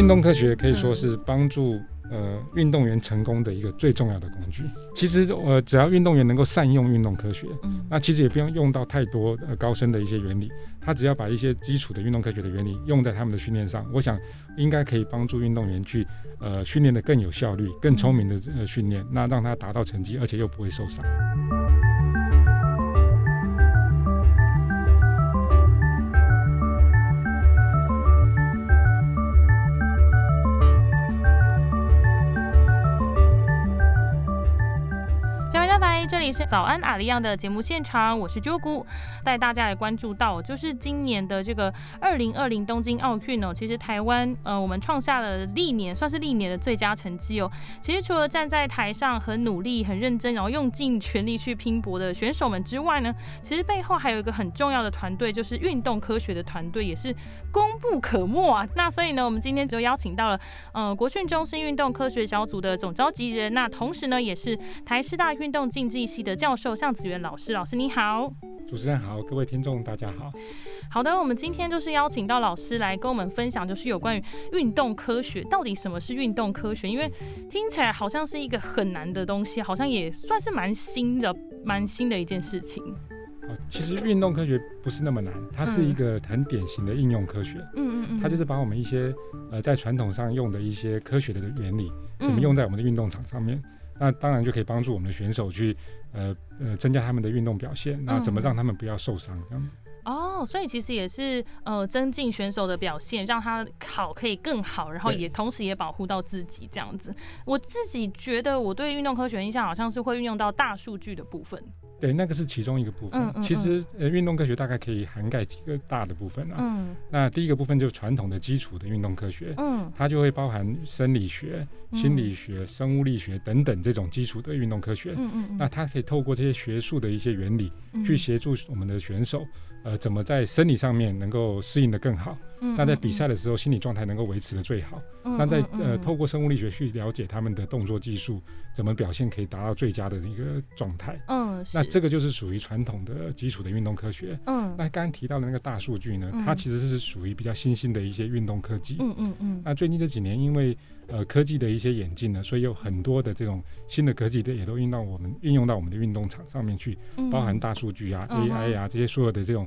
运动科学可以说是帮助呃运动员成功的一个最重要的工具。其实呃，只要运动员能够善用运动科学，嗯那其实也不用用到太多呃高深的一些原理，他只要把一些基础的运动科学的原理用在他们的训练上，我想应该可以帮助运动员去呃训练的更有效率、更聪明的呃训练，那让他达到成绩，而且又不会受伤。是早安阿里样的节目现场，我是啾姑，带大家来关注到，就是今年的这个二零二零东京奥运哦，其实台湾呃，我们创下了历年算是历年的最佳成绩哦。其实除了站在台上很努力、很认真，然后用尽全力去拼搏的选手们之外呢，其实背后还有一个很重要的团队，就是运动科学的团队，也是功不可没啊。那所以呢，我们今天就邀请到了呃国训中心运动科学小组的总召集人，那同时呢，也是台师大运动竞技系的教授向子元老师。老师你好。主持人好，各位听众大家好。好的，我们今天就是邀请到老师来跟我们分享，就是有关于运动科学到底什么是运动科学？因为听起来好像是一个很难的东西，好像也算是蛮新的、蛮新的一件事情。好，其实运动科学不是那么难，它是一个很典型的应用科学。嗯嗯嗯，它就是把我们一些呃在传统上用的一些科学的原理，嗯怎么用在我们的运动场上面。那当然就可以帮助我们的选手去呃呃增加他们的运动表现。那怎么让他们不要受伤？这样子。哦，所以其实也是呃增进选手的表现，让他好可以更好，然后也同时也保护到自己这样子。我自己觉得我对运动科学印象好像是会运用到大数据的部分。对，那个是其中一个部分。嗯嗯其实呃运动科学大概可以涵盖几个大的部分啊。嗯那第一个部分就是传统的基础的运动科学。嗯它就会包含生理学、心理学、生物力学等等这种基础的运动科学。嗯嗯那它可以透过这些学术的一些原理，嗯去协助我们的选手，呃，怎么在生理上面能够适应的更好。嗯那在比赛的时候，心理状态能够维持的最好。嗯那在呃透过生物力学去了解他们的动作技术，怎么表现可以达到最佳的一个状态。嗯，那这个就是属于传统的基础的运动科学。嗯那刚刚提到的那个大数据呢，嗯它其实是属于比较新兴的一些运动科技。嗯嗯嗯那最近这几年，因为呃科技的一些演进呢，所以有很多的这种新的科技的也都运到我们运用到我们的运动场上面去，嗯，包含大数据啊、嗯 AI 啊这些所有的这种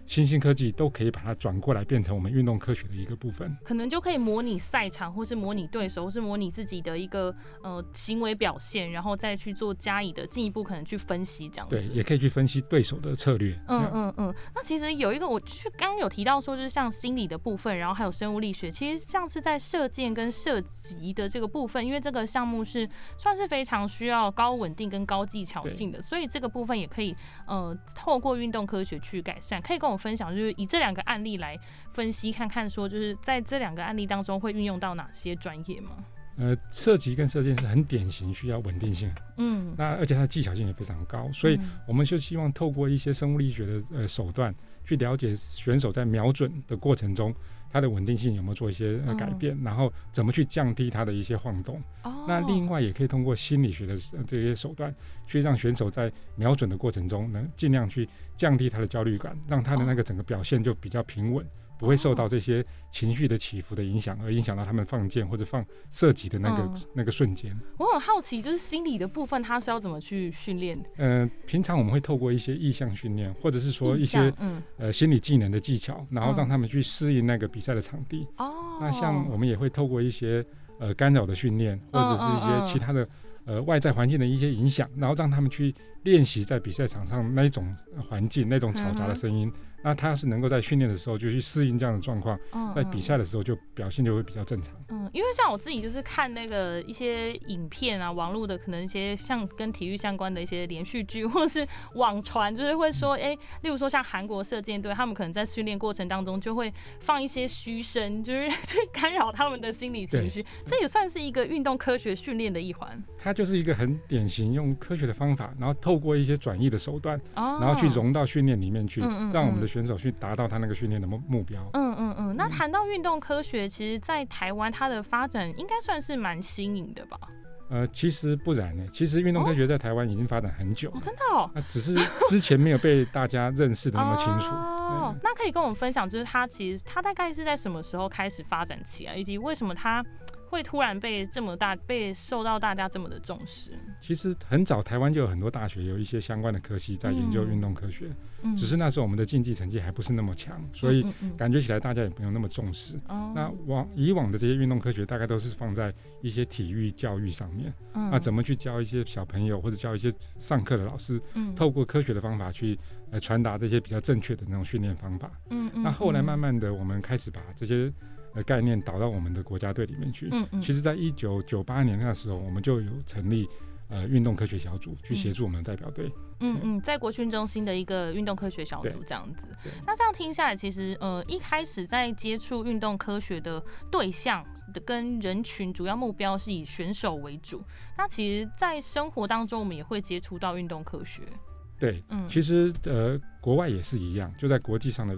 新兴科技，都可以把它转过来变成我们运动科学的一个部分。可能就可以模拟赛场，或是模拟对手，或是模拟自己的一个呃行为表现，然后再去做加以的进一步可能去分析这样子。对，也可以去分析对手的策略。嗯嗯嗯，那其实有一个，我去刚刚有提到说，就是像心理的部分，然后还有生物力学，其实像是在射箭跟射击的这个部分，因为这个项目是算是非常需要高稳定跟高技巧性的，所以这个部分也可以呃透过运动科学去改善。可以跟我分享，就是以这两个案例来分析看看，说就是在这两个案例当中会运用到哪些专业吗？呃，射击跟射箭是很典型需要稳定性，嗯，那而且它的技巧性也非常高，所以嗯我们就希望透过一些生物力学的呃手段，去了解选手在瞄准的过程中，他的稳定性有没有做一些改变，然后怎么去降低它的一些晃动。哦那另外也可以通过心理学的呃这些手段，去让选手在瞄准的过程中，能尽量去降低他的焦虑感，让他的那个整个表现就比较平稳。不会受到这些情绪的起伏的影响，而影响到他们放箭或者放射击的那个、嗯那个瞬间。我很好奇，就是心理的部分，它是要怎么去训练嗯？呃，平常我们会透过一些意向训练，或者是说一些嗯呃心理技能的技巧，然后嗯让他们去适应那个比赛的场地。哦，那像我们也会透过一些呃干扰的训练，或者是一些其他的呃外在环境的一些影响，然后让他们去练习在比赛场上那一种呃环境、那种嘈杂的声音。那他是能够在训练的时候就去适应这样的状况，嗯在比赛的时候就表现就会比较正常。嗯，因为像我自己就是看那个一些影片啊，网络的可能一些像跟体育相关的一些连续剧，或是网传，就是会说，哎、例如说像韩国射箭队，他们可能在训练过程当中就会放一些嘘声，就是 去干扰他们的心理情绪，这也算是一个运动科学训练的一环。它就是一个很典型用科学的方法，然后透过一些转移的手段，哦，然后去融到训练里面去，嗯嗯让我们嗯的选手去达到他那个训练的目目标。嗯嗯嗯，那谈到运动科学，其实，在台湾它的发展应该算是蛮新颖的吧？呃，其实不然呢，其实运动科学在台湾已经发展很久哦，真的哦，那只是之前没有被大家认识的那么清楚。哦哦，那可以跟我们分享，就是它其实它大概是在什么时候开始发展起来，以及为什么它会突然被这么大被受到大家这么的重视？其实很早，台湾就有很多大学有一些相关的科系在研究运动科学，嗯只是那时候我们的竞技成绩还不是那么强，所以感觉起来大家也没有那么重视。嗯那往以往的这些运动科学，大概都是放在一些体育教育上面。嗯那怎么去教一些小朋友，或者教一些上课的老师，嗯透过科学的方法去呃传达这些比较正确的那种训练方法。嗯嗯那后来慢慢的，我们开始把这些呃概念导到我们的国家队里面去。嗯嗯其实，在一九九八年那时候，我们就有成立呃运动科学小组，去协助我们的代表队。嗯嗯，在国训中心的一个运动科学小组这样子。那这样听下来，其实呃一开始在接触运动科学的对象的跟人群主要目标是以选手为主。那其实，在生活当中，我们也会接触到运动科学。对，嗯其实呃国外也是一样，就在国际上的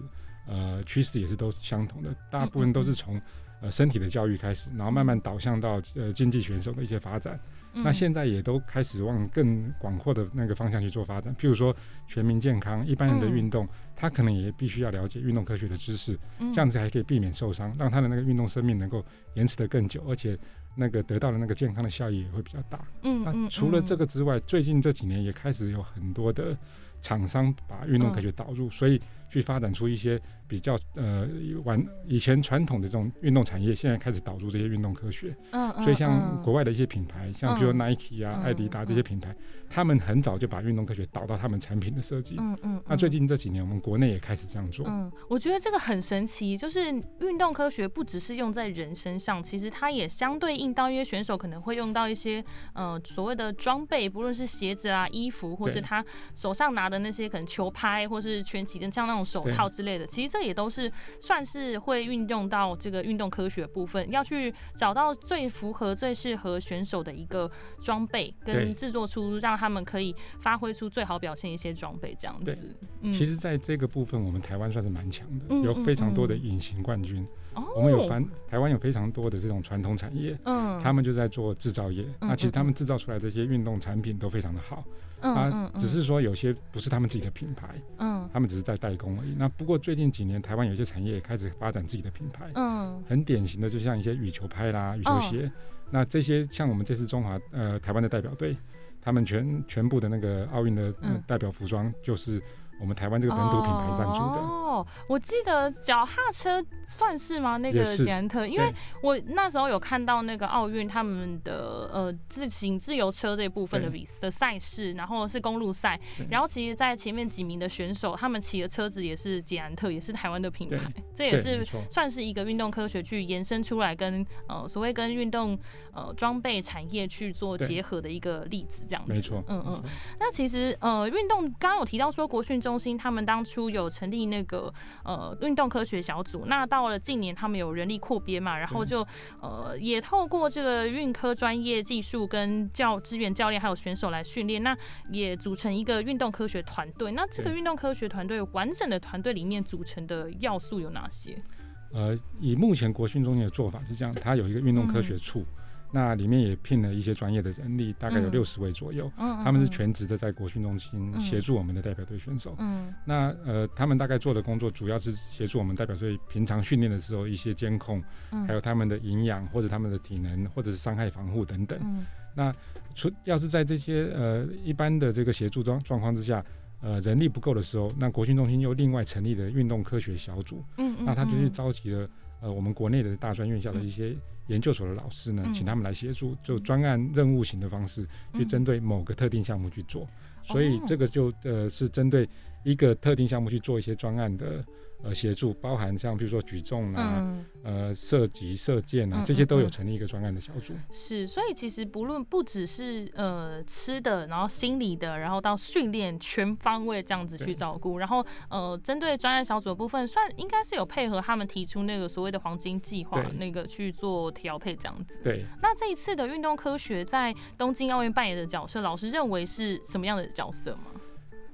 呃趋势也是都是相同的，大部分都是从呃身体的教育开始，然后慢慢导向到呃竞技选手的一些发展。那嗯现在也都开始往更广阔的那个方向去做发展，譬如说全民健康，一般人的嗯运动，他可能也必须要了解运动科学的知识，嗯。这样子还可以避免受伤，让他的那个运动生命能够延迟的更久，而且那个得到的那个健康的效益也会比较大。嗯那除了这个之外，最近这几年也开始有很多的厂商把运动科学导入，所以去发展出一些比较呃玩以前传统的这种运动产业，现在开始导入这些运动科学。嗯嗯所以像嗯国外的一些品牌，像比如 Nike 啊、嗯艾迪达这些品牌，他们很早就把运动科学导到他们产品的设计。嗯嗯，那最近这几年，我们国内也开始这样做。嗯，我觉得这个很神奇，就是运动科学不只是用在人身上，其实它也相对应到一些选手可能会用到一些呃所谓的装备，不论是鞋子啊、衣服，或是他手上拿的那些可能球拍，或是拳击的像那种手套之类的，其实这也都是算是会运用到这个运动科学部分，要去找到最符合、最适合选手的一个装备，跟制作出让他们可以发挥出最好表现一些装备这样子。嗯其实，在这个部分，我们台湾算是蛮强的，嗯有非常多的嗯隐形冠军。哦我们有翻台湾有非常多的这种传统产业，嗯他们就在做制造业。那其实嗯他们制造出来的这些运动产品都非常的好，嗯啊，只是说有些不是他们自己的品牌，嗯。他们只是在代工而已。那不过最近几年，台湾有一些产业也开始发展自己的品牌，嗯。很典型的就像一些羽球拍啦、羽球鞋。那这些像我们这次中华呃台湾的代表队，他们全全部的那个奥运的、代表服装就是我们台湾这个本土品牌赞助的。哦，我记得脚踏车算是吗？那个捷安特，因为我那时候有看到那个奥运他们的呃自行自由车这一部分的对。比的赛事，然后是公路赛，然后其实，在前面几名的选手，他们骑的车子也是捷安特，也是台湾的品牌，这也，是。算是一个运动科学去延伸出来跟呃所谓跟运动呃装备产业去做结合的一个例子，这样子。没错，嗯嗯。那其实呃，运动刚刚有提到说国训中心他们当初有成立那个呃运动科学小组，那到了近年他们有人力扩编嘛，然后就呃也透过这个运科专业技术跟教支援教练还有选手来训练，那也组成一个运动科学团队。那这个运动科学团队完整的团队里面组成的要素有哪些？呃，以目前国训中心的做法是这样，它有一个运动科学处，那里面也聘了一些专业的人力，大概有嗯六十位左右。嗯，他们是嗯全职的在国训中心嗯协助我们的代表队选手。嗯那呃，他们大概做的工作主要是协助我们代表队平常训练的时候一些监控，嗯还有他们的营养或者他们的体能或者是伤害防护等等。嗯除要是在这些呃一般的这个协助状状况之下，呃人力不够的时候，那国训中心又另外成立了运动科学小组，嗯嗯，那他就去嗯召集了呃我们国内的大专院校的一些研究所的老师呢，嗯。请他们来协助，就专案任务型的方式去嗯。针对某个特定项目去做。所以哦。这个就呃是针对一个特定项目去做一些专案的呃协助，包含像比如说举重啊、嗯。呃射击、射箭啊嗯这些都有成立一个专案的小组。是，所以其实不论不只是呃吃的，然后心理的，然后到训练全方位这样子去照顾，然后呃针对专案小组的部分，算应该是有配合他们提出那个所谓的黄金计划那个去做调配这样子。对，那这一次的运动科学在东京奥运扮演的角色，老师认为是什么样的角色吗？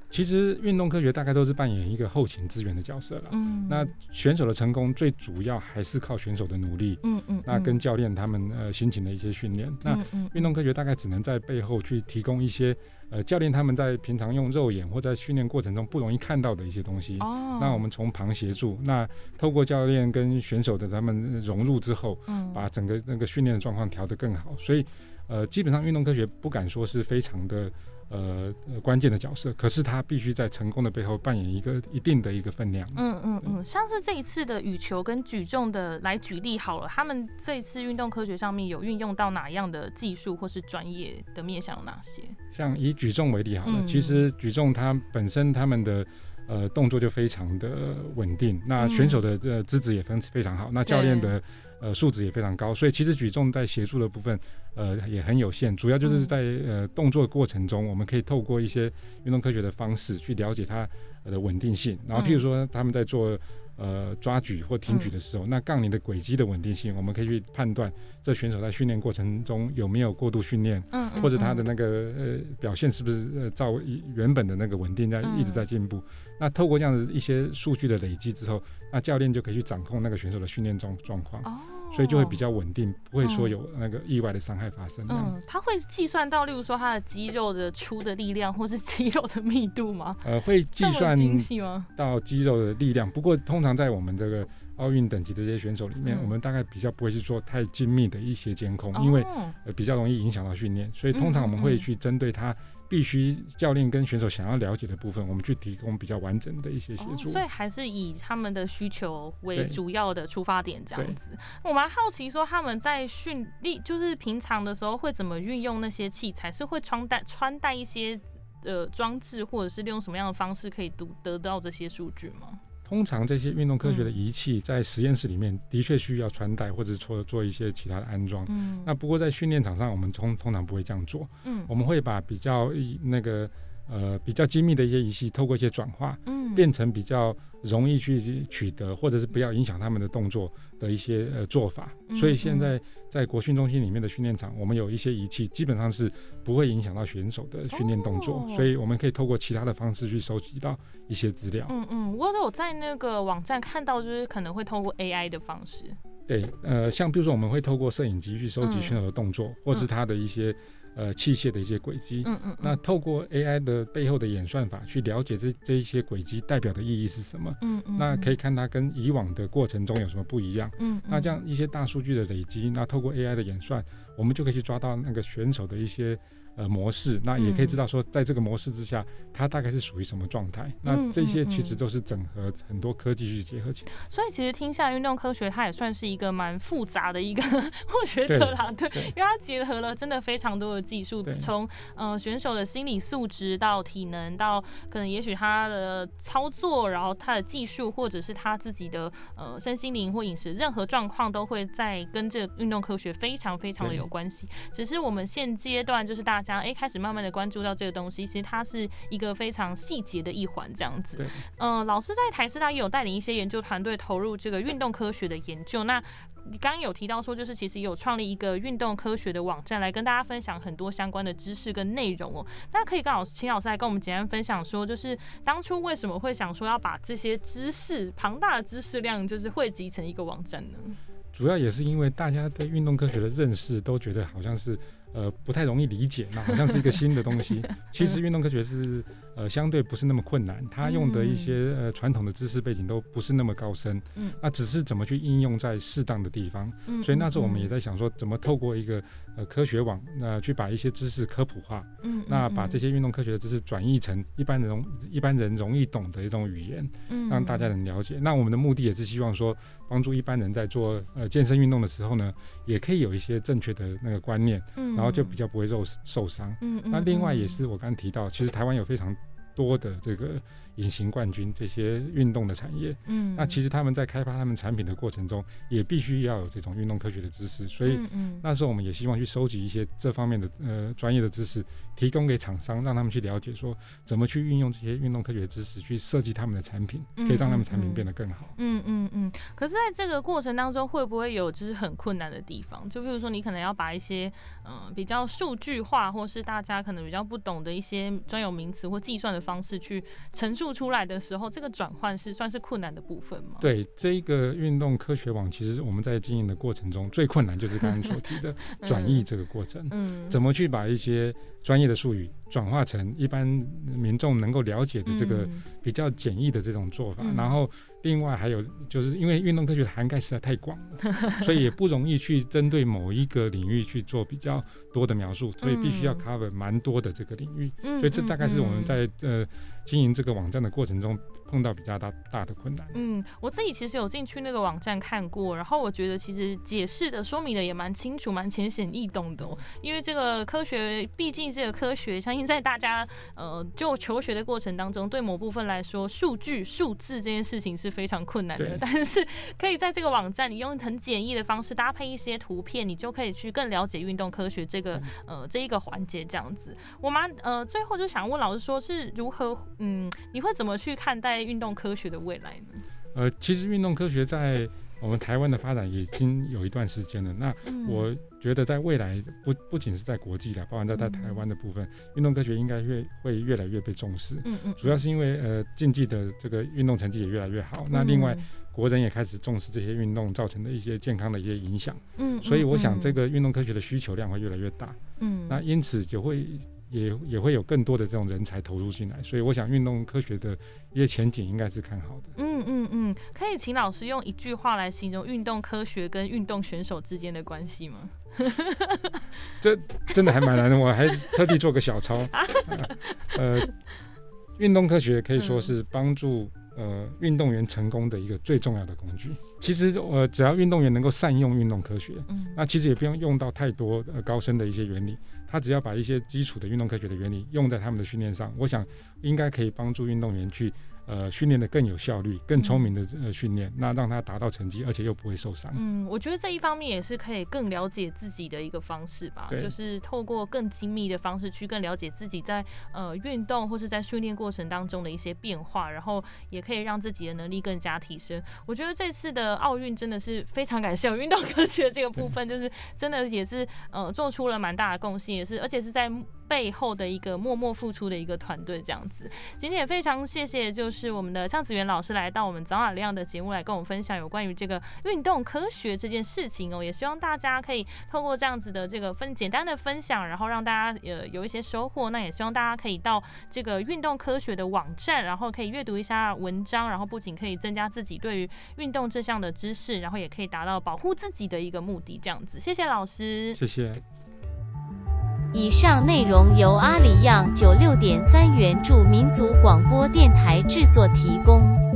其实运动科学大概都是扮演一个后勤资源的角色了。嗯那选手的成功最主要还是靠选手的努力，嗯嗯，那跟教练他们呃辛勤的一些训练。那运动科学大概只能在背后去提供一些呃教练他们在平常用肉眼或在训练过程中不容易看到的一些东西。哦，那我们从旁协助，那透过教练跟选手的他们融入之后，嗯把整个那个训练的状况调得更好。所以，呃，基本上运动科学不敢说是非常的呃呃关键的角色，可是他必须在成功的背后扮演一个一定的一个分量。嗯嗯嗯，像是这一次的羽球跟举重的来举例好了，他们这一次运动科学上面有运用到哪样的技术或是专业的面向有哪些？像以举重为例好了，嗯其实举重它本身他们的呃动作就非常的稳定，那嗯选手的呃资质也非非常好，那教练的呃素质也非常高，所以其实举重在协助的部分呃也很有限，主要就是嗯。在呃动作过程中，我们可以透过一些运动科学的方式去了解它呃的稳定性，然后譬如说他们在做。呃，抓举或挺举的时候，那杠铃的轨迹的稳定性，我们可以去判断这选手在训练过程中有没有过度训练，或者他的嗯。那个呃表现是不是呃照原本的那个稳定在嗯一直在进步？那透过这样的一些数据的累积之后，那教练就可以去掌控那个选手的训练状状况，哦，所以就会比较稳定，不会说嗯有那个意外的伤害发生。嗯，他会计算到，例如说他的肌肉的出的力量，或是 肌肉的密度吗？呃，会计算？到肌肉的力量，不过通常在我们这个奥运等级的这些选手里面，嗯我们大概比较不会去做太精密的一些监控，因为哦呃比较容易影响到训练，所以通常我们会去针对他必须教练跟选手想要了解的部分，我们去提供比较完整的一些协哦助。所以还是以他们的需求为主要的出发点，这样子。我蛮好奇说他们在训练，就是平常的时候会怎么运用那些器材？是会穿戴穿戴一些呃装置，或者是利用什么样的方式可以读得到这些数据吗？通常这些运动科学嗯。的仪器在实验室里面的确需要穿戴或者是做做一些其他的安装。嗯，那不过在训练场上，我们通通常不会这样做，嗯。我们会把比较那个呃比较精密的一些仪器，透过一些转化，嗯变成比较容易去取得，或者是不要影响他们的动作的一些呃做法。嗯所以现在在国训中心里面的训练场，我们有一些仪器，基本上是不会影响到选手的训练动作，哦所以我们可以透过其他的方式去收集到一些资料。嗯嗯，我有在那个网站看到，就是可能会通过 AI 的方式。对，呃，像比如说我们会透过摄影机去收集嗯选手的动作，或是他的一些呃器械的一些轨迹。嗯嗯，那透过 AI 的背后的演算法去了解这这一些轨迹代表的意义是什么，嗯嗯，那可以，看它跟以往的过程中有什么不一样。嗯，那这样一些大数据的累积，那透过 AI 的演算，我们就可以去抓到那个选手的一些呃模式，那也可以知道说，在这个模式之下，它大概是属于什么状态。那这些其实都是整合很多科技去结合起来。所以其实听下来，运动科学它也算是一个蛮复杂的一个，我觉得啦，对，对因为它结合了真的非常多的技术，从呃选手的心理素质到体能，到可能也许他的操作，然后他的技术，或者是他自己的呃身心灵或饮食，任何状况都会在跟这个运动科学非常非常的有关系。只是我们现阶段就是大家哎、开始慢慢的关注到这个东西，其实它是一个非常细节的一环这样子。对，嗯、老师在台师大也有带领一些研究团队投入这个运动科学的研究。那你刚刚有提到说，就是其实有创立一个运动科学的网站，来跟大家分享很多相关的知识跟内容哦。那可以跟老师，请老师来跟我们简单分享说，就是当初为什么会想说要把这些知识庞大的知识量，就是汇集成一个网站呢？主要也是因为大家对运动科学的认识都觉得好像是呃不太容易理解，那好像是一个新的东西。其实运动科学是呃相对不是那么困难，它用的一些呃传统的知识背景都不是那么高深，嗯那只是怎么去应用在适当的地方。嗯所以那时候我们也在在想说，怎么透过一个呃科学网，那、去把一些知识科普化，嗯那把这些运动科学的知识转译成一般人容一般人容易懂的一种语言，嗯让大家能了解。那我们的目的也是希望说，帮助一般人在做呃健身运动的时候呢，也可以有一些正确的那个观念，嗯然后就比较不会受受伤。那另外也是我刚刚提到，其实台湾有非常多的这个隐形冠军这些运动的产业，嗯那其实他们在开发他们产品的过程中，也必须要有这种运动科学的知识，所以。嗯嗯那时候我们也希望去收集一些这方面的呃专业的知识，提供给厂商，让他们去了解说怎么去运用这些运动科学的知识去设计他们的产品，嗯可以让他们产品变得更好。嗯嗯嗯，可是在这个过程当中，会不会有就是很困难的地方？就比如说，你可能要把一些嗯、呃比较数据化，或是大家可能比较不懂的一些专有名词或计算的方式去陈述出来的时候，这个转换是算是困难的部分吗？对这一个运动科学网，其实我们在经营的过程中最困难就是刚刚所提的 转译这个过程，嗯，怎么去把一些专业的术语转化成一般民众能够了解的这个嗯比较简易的这种做法。嗯然后另外还有就是因为运动科学的涵盖实在太广了，所以也不容易去针对某一个领域去做比较多的描述，所以必须要嗯 cover 蛮多的这个领域。嗯所以这大概是我们嗯在呃经营这个网站的过程中碰到比较大大的困难。嗯，我自己其实有进去那个网站看过，然后我觉得其实解释的、说明的也蛮清楚、蛮浅显易懂的、哦。因为这个科学毕竟这个科学，相信在大家呃就求学的过程当中，对某部分来说，数据、数字这件事情是非常困难的。但是可以在这个网站，你用很简易的方式搭配一些图片，你就可以去更了解运动科学这个呃这一个环节这样子。我蛮呃最后就想问老师说，是如何嗯你会怎么去看待运动科学的未来呢？呃，其实运动科学在我们台湾的发展已经有一段时间了。那嗯。我觉得在未来不不仅是在国际的，包含在在台湾的部分，运动科学应该越会越来越被重视。嗯嗯，主要是因为呃竞技的这个运动成绩也越来越好，那另外国人也开始重视这些运动造成的一些健康的一些影响，嗯，所以我想这个个运动科学的需求量会越来越大，嗯。那因此就会也也会有更多的这种人才投入进来，所以我想运动科学的一些前景应该是看好的。嗯嗯嗯，可以请老师用一句话来形容运动科学跟运动选手之间的关系吗？这真的还蛮难的，我还特地做个小抄。呃，运动科学可以说是帮助呃运动员成功的一个最重要的工具。其实呃，只要运动员能够善用运动科学，嗯那其实也不用用到太多呃高深的一些原理，他只要把一些基础的运动科学的原理用在他们的训练上，我想应该可以帮助运动员去呃训练的更有效率、更聪明的呃训练，那让他达到成绩，而且又不会受伤。嗯，我觉得这一方面也是可以更了解自己的一个方式吧，就是透过更精密的方式去更了解自己在呃运动或是在训练过程当中的一些变化，然后也可以让自己的能力更加提升。我觉得这次的奥运真的是非常感谢有运动科学这个部分，就是真的也是呃做出了蛮大的贡献，也是而且是在背后的一个默默付出的一个团队这样子。今天也非常谢谢，就是我们的向子元老师来到我们早晚亮的节目来跟我们分享有关于这个运动科学这件事情哦。也希望大家可以透过这样子的这个分简单的分享，然后让大家呃有一些收获。那也希望大家可以到这个运动科学的网站，然后可以阅读一下文章，然后不仅可以增加自己对于运动这项的知识，然后也可以达到保护自己的一个目的。这样子，谢谢老师。谢谢。以上内容由阿里样九六点三原著民族广播电台制作提供。